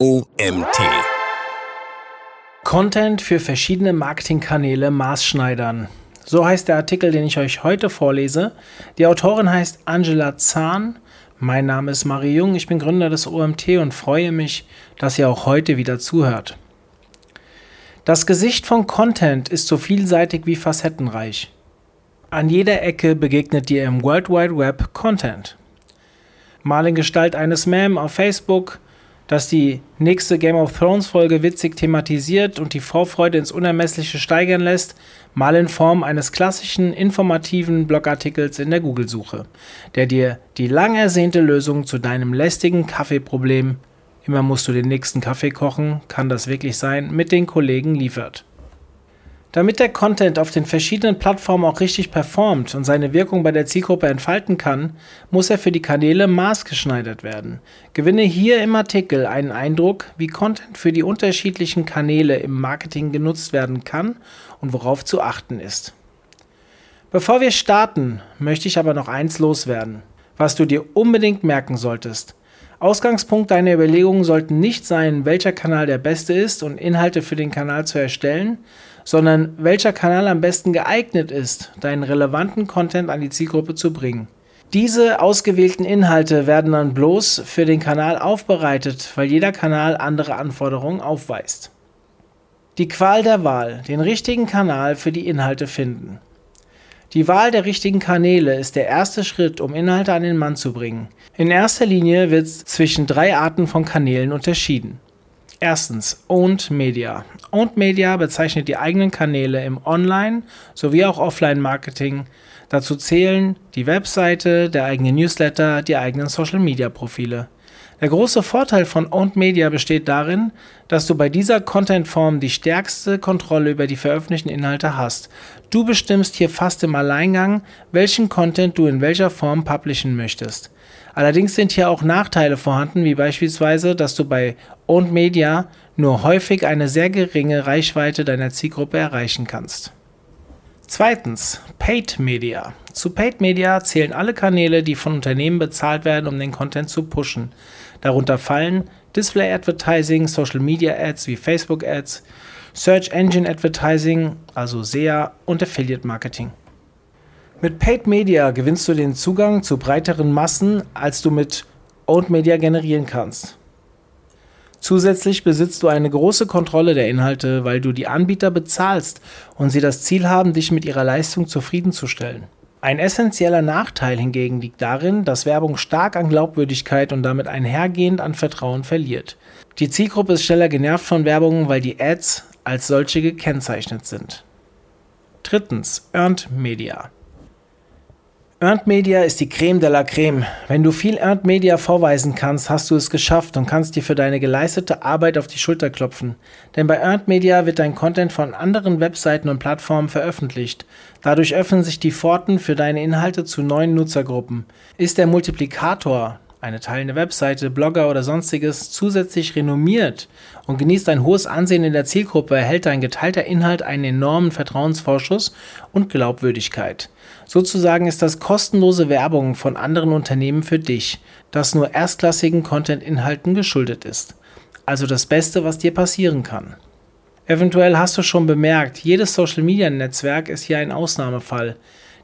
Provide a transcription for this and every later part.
OMT. Content für verschiedene Marketingkanäle maßschneidern. So heißt der Artikel, den ich euch heute vorlese. Die Autorin heißt Angela Zahn. Mein Name ist Marie Jung, ich bin Gründer des OMT und freue mich, dass ihr auch heute wieder zuhört. Das Gesicht von Content ist so vielseitig wie facettenreich. An jeder Ecke begegnet dir im World Wide Web Content. Mal in Gestalt eines Mem auf Facebook, das die nächste Game of Thrones Folge witzig thematisiert und die Vorfreude ins Unermessliche steigern lässt, mal in Form eines klassischen informativen Blogartikels in der Google-Suche, der dir die lang ersehnte Lösung zu deinem lästigen Kaffeeproblem, immer musst du den nächsten Kaffee kochen, kann das wirklich sein, mit den Kollegen liefert. Damit der Content auf den verschiedenen Plattformen auch richtig performt und seine Wirkung bei der Zielgruppe entfalten kann, muss er für die Kanäle maßgeschneidert werden. Gewinne hier im Artikel einen Eindruck, wie Content für die unterschiedlichen Kanäle im Marketing genutzt werden kann und worauf zu achten ist. Bevor wir starten, möchte ich aber noch eins loswerden, was du dir unbedingt merken solltest. Ausgangspunkt deiner Überlegungen sollten nicht sein, welcher Kanal der beste ist und Inhalte für den Kanal zu erstellen, sondern welcher Kanal am besten geeignet ist, deinen relevanten Content an die Zielgruppe zu bringen. Diese ausgewählten Inhalte werden dann bloß für den Kanal aufbereitet, weil jeder Kanal andere Anforderungen aufweist. Die Qual der Wahl, den richtigen Kanal für die Inhalte finden. Die Wahl der richtigen Kanäle ist der erste Schritt, um Inhalte an den Mann zu bringen. In erster Linie wird zwischen drei Arten von Kanälen unterschieden. Erstens Owned Media. Owned Media bezeichnet die eigenen Kanäle im Online- sowie auch Offline-Marketing. Dazu zählen die Webseite, der eigene Newsletter, die eigenen Social-Media-Profile. Der große Vorteil von Owned Media besteht darin, dass du bei dieser Contentform die stärkste Kontrolle über die veröffentlichten Inhalte hast. Du bestimmst hier fast im Alleingang, welchen Content du in welcher Form publishen möchtest. Allerdings sind hier auch Nachteile vorhanden, wie beispielsweise, dass du bei Owned Media nur häufig eine sehr geringe Reichweite deiner Zielgruppe erreichen kannst. Zweitens, Paid Media. Zu Paid Media zählen alle Kanäle, die von Unternehmen bezahlt werden, um den Content zu pushen. Darunter fallen Display Advertising, Social Media Ads wie Facebook Ads, Search Engine Advertising, also SEA und Affiliate Marketing. Mit Paid Media gewinnst du den Zugang zu breiteren Massen, als du mit Owned Media generieren kannst. Zusätzlich besitzt du eine große Kontrolle der Inhalte, weil du die Anbieter bezahlst und sie das Ziel haben, dich mit ihrer Leistung zufriedenzustellen. Ein essentieller Nachteil hingegen liegt darin, dass Werbung stark an Glaubwürdigkeit und damit einhergehend an Vertrauen verliert. Die Zielgruppe ist schneller genervt von Werbung, weil die Ads als solche gekennzeichnet sind. Drittens, Earned Media. Earned Media ist die Creme de la Creme. Wenn du viel Earned Media vorweisen kannst, hast du es geschafft und kannst dir für deine geleistete Arbeit auf die Schulter klopfen. Denn bei Earned Media wird dein Content von anderen Webseiten und Plattformen veröffentlicht. Dadurch öffnen sich die Pforten für deine Inhalte zu neuen Nutzergruppen. Ist der Multiplikator, eine teilende Webseite, Blogger oder sonstiges zusätzlich renommiert und genießt ein hohes Ansehen in der Zielgruppe, erhält dein geteilter Inhalt einen enormen Vertrauensvorschuss und Glaubwürdigkeit. Sozusagen ist das kostenlose Werbung von anderen Unternehmen für dich, das nur erstklassigen Content-Inhalten geschuldet ist. Also das Beste, was dir passieren kann. Eventuell hast du schon bemerkt, jedes Social-Media-Netzwerk ist hier ein Ausnahmefall.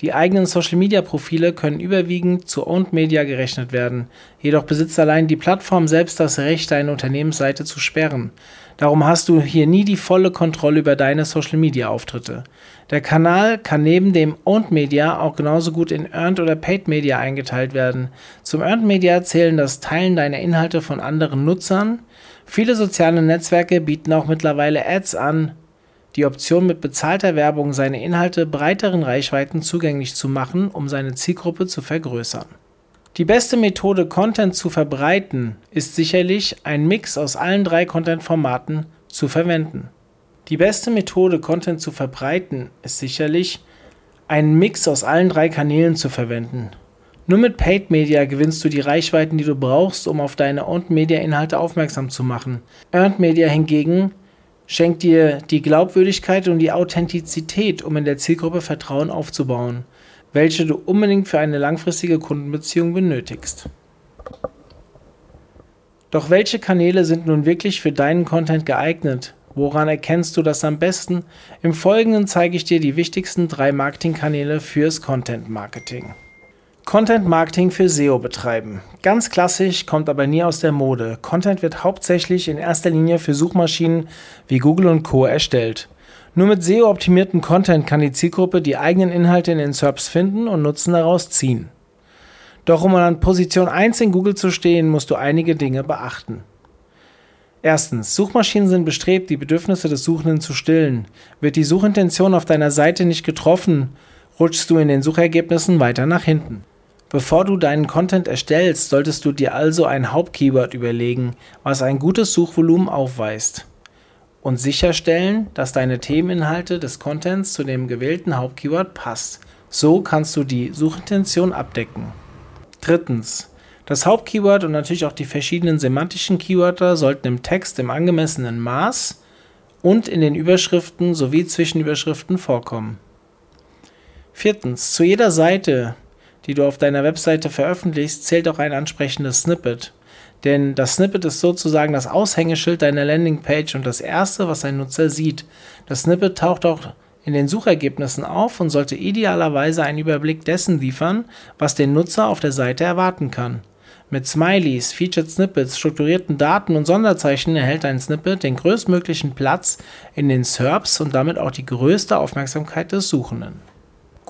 Die eigenen Social-Media-Profile können überwiegend zu Owned Media gerechnet werden, jedoch besitzt allein die Plattform selbst das Recht, deine Unternehmensseite zu sperren. Darum hast du hier nie die volle Kontrolle über deine Social-Media-Auftritte. Der Kanal kann neben dem Owned Media auch genauso gut in Earned oder Paid Media eingeteilt werden. Zum Earned Media zählen das Teilen deiner Inhalte von anderen Nutzern. Viele soziale Netzwerke bieten auch mittlerweile Ads an, die Option mit bezahlter Werbung seine Inhalte breiteren Reichweiten zugänglich zu machen, um seine Zielgruppe zu vergrößern. Die beste Methode, Content zu verbreiten, ist sicherlich, ein Mix aus allen drei Content-Formaten zu verwenden. Die beste Methode, Content zu verbreiten, ist sicherlich, einen Mix aus allen drei Kanälen zu verwenden. Nur mit Paid Media gewinnst du die Reichweiten, die du brauchst, um auf deine Owned Media Inhalte aufmerksam zu machen. Earned Media hingegen schenkt dir die Glaubwürdigkeit und die Authentizität, um in der Zielgruppe Vertrauen aufzubauen, welche du unbedingt für eine langfristige Kundenbeziehung benötigst. Doch welche Kanäle sind nun wirklich für deinen Content geeignet? Woran erkennst du das am besten? Im Folgenden zeige ich dir die wichtigsten drei Marketingkanäle fürs Content Marketing. Content Marketing für SEO betreiben. Ganz klassisch, kommt aber nie aus der Mode. Content wird hauptsächlich in erster Linie für Suchmaschinen wie Google und Co. erstellt. Nur mit SEO-optimierten Content kann die Zielgruppe die eigenen Inhalte in den SERPs finden und Nutzen daraus ziehen. Doch um an Position 1 in Google zu stehen, musst du einige Dinge beachten. Erstens, Suchmaschinen sind bestrebt, die Bedürfnisse des Suchenden zu stillen. Wird die Suchintention auf deiner Seite nicht getroffen, rutschst du in den Suchergebnissen weiter nach hinten. Bevor du deinen Content erstellst, solltest du dir also ein Hauptkeyword überlegen, was ein gutes Suchvolumen aufweist. Und sicherstellen, dass deine Themeninhalte des Contents zu dem gewählten Hauptkeyword passt. So kannst du die Suchintention abdecken. Drittens. Das Hauptkeyword und natürlich auch die verschiedenen semantischen Keywörter sollten im Text im angemessenen Maß und in den Überschriften sowie Zwischenüberschriften vorkommen. Viertens. Zu jeder Seite, die du auf deiner Webseite veröffentlichst, zählt auch ein ansprechendes Snippet. Denn das Snippet ist sozusagen das Aushängeschild deiner Landingpage und das erste, was ein Nutzer sieht. Das Snippet taucht auch in den Suchergebnissen auf und sollte idealerweise einen Überblick dessen liefern, was den Nutzer auf der Seite erwarten kann. Mit Smileys, Featured Snippets, strukturierten Daten und Sonderzeichen erhält ein Snippet den größtmöglichen Platz in den SERPs und damit auch die größte Aufmerksamkeit des Suchenden.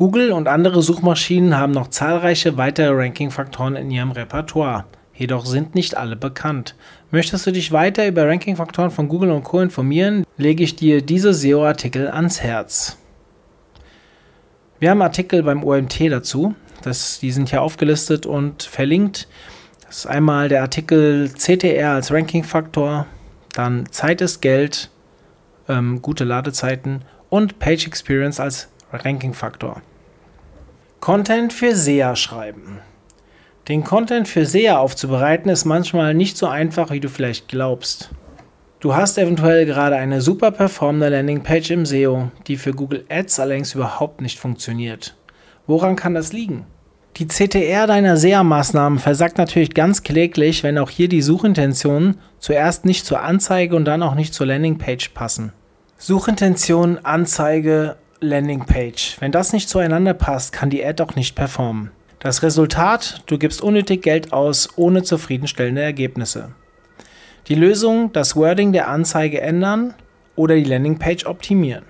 Google und andere Suchmaschinen haben noch zahlreiche weitere Ranking-Faktoren in ihrem Repertoire jedoch sind nicht alle bekannt. Möchtest du dich weiter über Ranking-Faktoren von Google und Co. informieren, lege ich dir diese SEO-Artikel ans Herz. Wir haben Artikel beim OMT dazu. Das, die sind hier aufgelistet und verlinkt. Das ist einmal der Artikel CTR als Ranking-Faktor, dann Zeit ist Geld, ähm, gute Ladezeiten und Page Experience als Ranking-Faktor. Content für SEA schreiben. Den Content für SEA aufzubereiten ist manchmal nicht so einfach, wie du vielleicht glaubst. Du hast eventuell gerade eine super performende Landingpage im SEO, die für Google Ads allerdings überhaupt nicht funktioniert. Woran kann das liegen? Die CTR deiner SEA-Maßnahmen versagt natürlich ganz kläglich, wenn auch hier die Suchintentionen zuerst nicht zur Anzeige und dann auch nicht zur Landingpage passen. Suchintention, Anzeige, Landingpage. Wenn das nicht zueinander passt, kann die Ad auch nicht performen. Das Resultat, du gibst unnötig Geld aus ohne zufriedenstellende Ergebnisse. Die Lösung, das Wording der Anzeige ändern oder die Landingpage optimieren.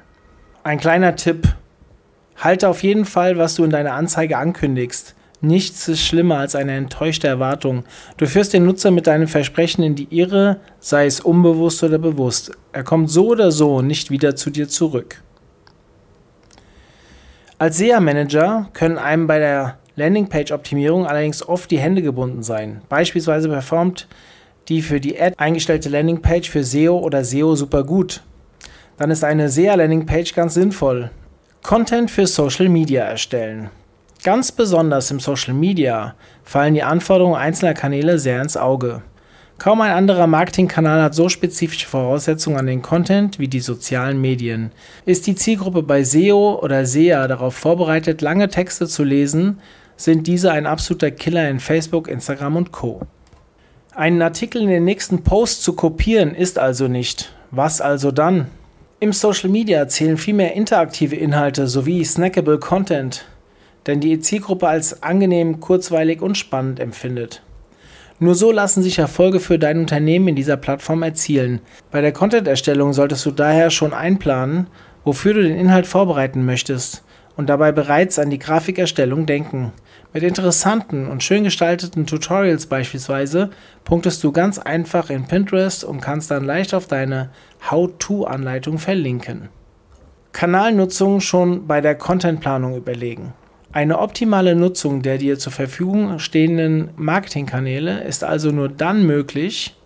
Ein kleiner Tipp. Halte auf jeden Fall, was du in deiner Anzeige ankündigst. Nichts ist schlimmer als eine enttäuschte Erwartung. Du führst den Nutzer mit deinem Versprechen in die Irre, sei es unbewusst oder bewusst. Er kommt so oder so nicht wieder zu dir zurück. Als SEA-Manager können einem bei der Landingpage-Optimierung allerdings oft die Hände gebunden sein. Beispielsweise performt die für die Ad eingestellte Landingpage für SEO oder SEO super gut. Dann ist eine SEA-Landingpage ganz sinnvoll. Content für Social Media erstellen. Ganz besonders im Social Media fallen die Anforderungen einzelner Kanäle sehr ins Auge. Kaum ein anderer Marketingkanal hat so spezifische Voraussetzungen an den Content wie die sozialen Medien. Ist die Zielgruppe bei SEO oder SEA darauf vorbereitet, lange Texte zu lesen, sind diese ein absoluter Killer in Facebook, Instagram und Co. Einen Artikel in den nächsten Post zu kopieren ist also nicht. Was also dann? Im Social Media zählen vielmehr interaktive Inhalte sowie snackable Content, denn die Zielgruppe als angenehm, kurzweilig und spannend empfindet. Nur so lassen sich Erfolge für dein Unternehmen in dieser Plattform erzielen. Bei der Content-Erstellung solltest du daher schon einplanen, wofür du den Inhalt vorbereiten möchtest und dabei bereits an die Grafikerstellung denken. Mit interessanten und schön gestalteten Tutorials beispielsweise punktest du ganz einfach in Pinterest und kannst dann leicht auf deine How-to-Anleitung verlinken. Kanalnutzung schon bei der Contentplanung überlegen. Eine optimale Nutzung der dir zur Verfügung stehenden Marketingkanäle ist also nur dann möglich,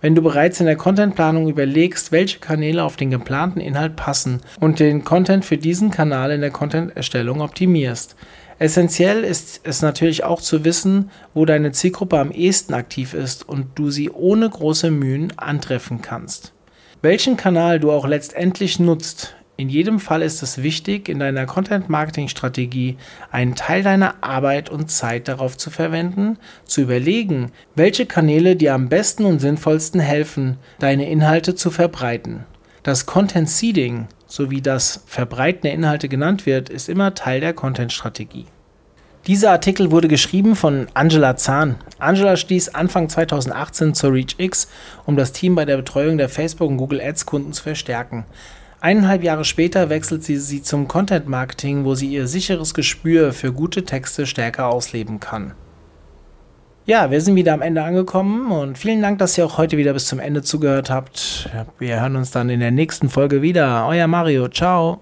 wenn du bereits in der Contentplanung überlegst, welche Kanäle auf den geplanten Inhalt passen und den Content für diesen Kanal in der Content-Erstellung optimierst. Essentiell ist es natürlich auch zu wissen, wo deine Zielgruppe am ehesten aktiv ist und du sie ohne große Mühen antreffen kannst. Welchen Kanal du auch letztendlich nutzt, In jedem Fall ist es wichtig, in deiner Content-Marketing-Strategie einen Teil deiner Arbeit und Zeit darauf zu verwenden, zu überlegen, welche Kanäle dir am besten und sinnvollsten helfen, deine Inhalte zu verbreiten. Das Content Seeding, so wie das Verbreiten der Inhalte genannt wird, ist immer Teil der Content-Strategie. Dieser Artikel wurde geschrieben von Angela Zahn. Angela stieß Anfang 2018 zur ReachX, um das Team bei der Betreuung der Facebook- und Google Ads-Kunden zu verstärken. Eineinhalb Jahre später wechselt sie, sie zum Content Marketing, wo sie ihr sicheres Gespür für gute Texte stärker ausleben kann. Ja, wir sind wieder am Ende angekommen und vielen Dank, dass ihr auch heute wieder bis zum Ende zugehört habt. Wir hören uns dann in der nächsten Folge wieder. Euer Mario, ciao.